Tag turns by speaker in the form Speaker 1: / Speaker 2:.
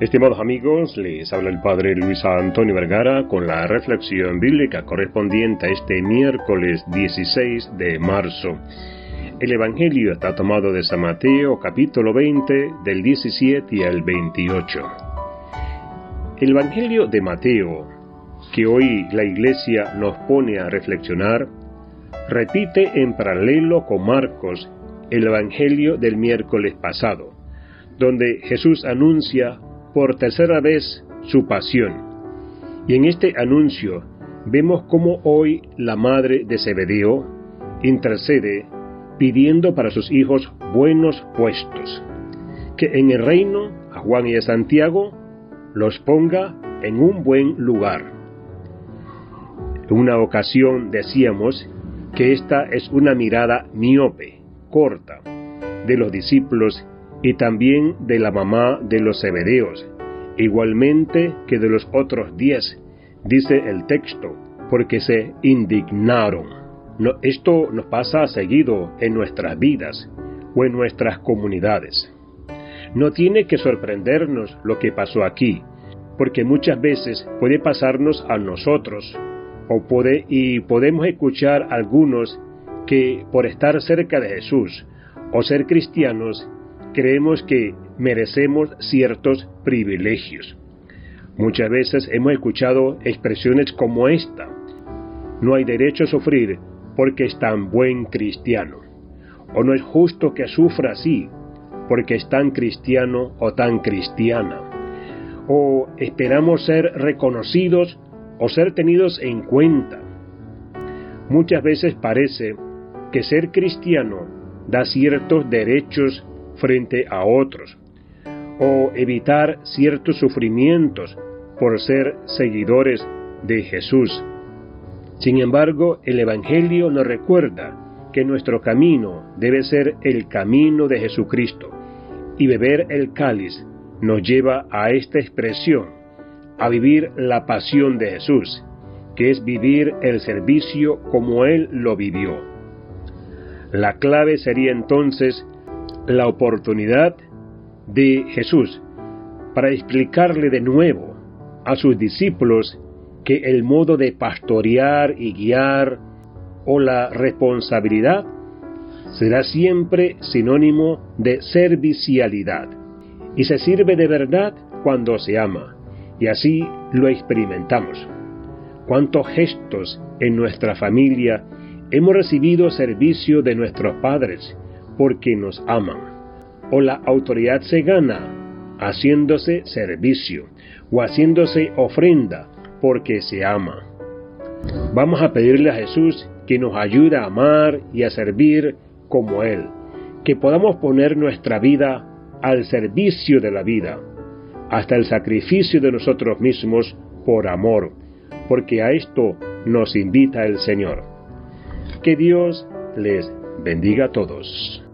Speaker 1: Estimados amigos, les habla el Padre Luis Antonio Vergara con la reflexión bíblica correspondiente a este miércoles 16 de marzo. El Evangelio está tomado de San Mateo capítulo 20 del 17 al 28. El Evangelio de Mateo, que hoy la Iglesia nos pone a reflexionar, repite en paralelo con Marcos el Evangelio del miércoles pasado, donde Jesús anuncia por tercera vez su pasión. Y en este anuncio vemos cómo hoy la madre de Zebedeo intercede pidiendo para sus hijos buenos puestos, que en el reino a Juan y a Santiago los ponga en un buen lugar. En una ocasión decíamos que esta es una mirada miope, corta, de los discípulos y también de la mamá de los Zebedeos, igualmente que de los otros diez, dice el texto, porque se indignaron. esto nos pasa seguido en nuestras vidas o en nuestras comunidades. No tiene que sorprendernos lo que pasó aquí, porque muchas veces puede pasarnos a nosotros, o puede, y podemos escuchar algunos que por estar cerca de Jesús o ser cristianos creemos que merecemos ciertos privilegios. Muchas veces hemos escuchado expresiones como esta. No hay derecho a sufrir porque es tan buen cristiano. O no es justo que sufra así porque es tan cristiano o tan cristiana. O esperamos ser reconocidos o ser tenidos en cuenta. Muchas veces parece que ser cristiano da ciertos derechos frente a otros, o evitar ciertos sufrimientos por ser seguidores de Jesús. Sin embargo, el Evangelio nos recuerda que nuestro camino debe ser el camino de Jesucristo, y beber el cáliz nos lleva a esta expresión, a vivir la pasión de Jesús, que es vivir el servicio como Él lo vivió. La clave sería entonces la oportunidad de Jesús para explicarle de nuevo a sus discípulos que el modo de pastorear y guiar o la responsabilidad será siempre sinónimo de servicialidad y se sirve de verdad cuando se ama y así lo experimentamos. ¿Cuántos gestos en nuestra familia hemos recibido servicio de nuestros padres porque nos aman. O la autoridad se gana haciéndose servicio o haciéndose ofrenda porque se ama. Vamos a pedirle a Jesús que nos ayude a amar y a servir como Él, que podamos poner nuestra vida al servicio de la vida, hasta el sacrificio de nosotros mismos por amor, porque a esto nos invita el Señor. Que Dios les bendiga a todos.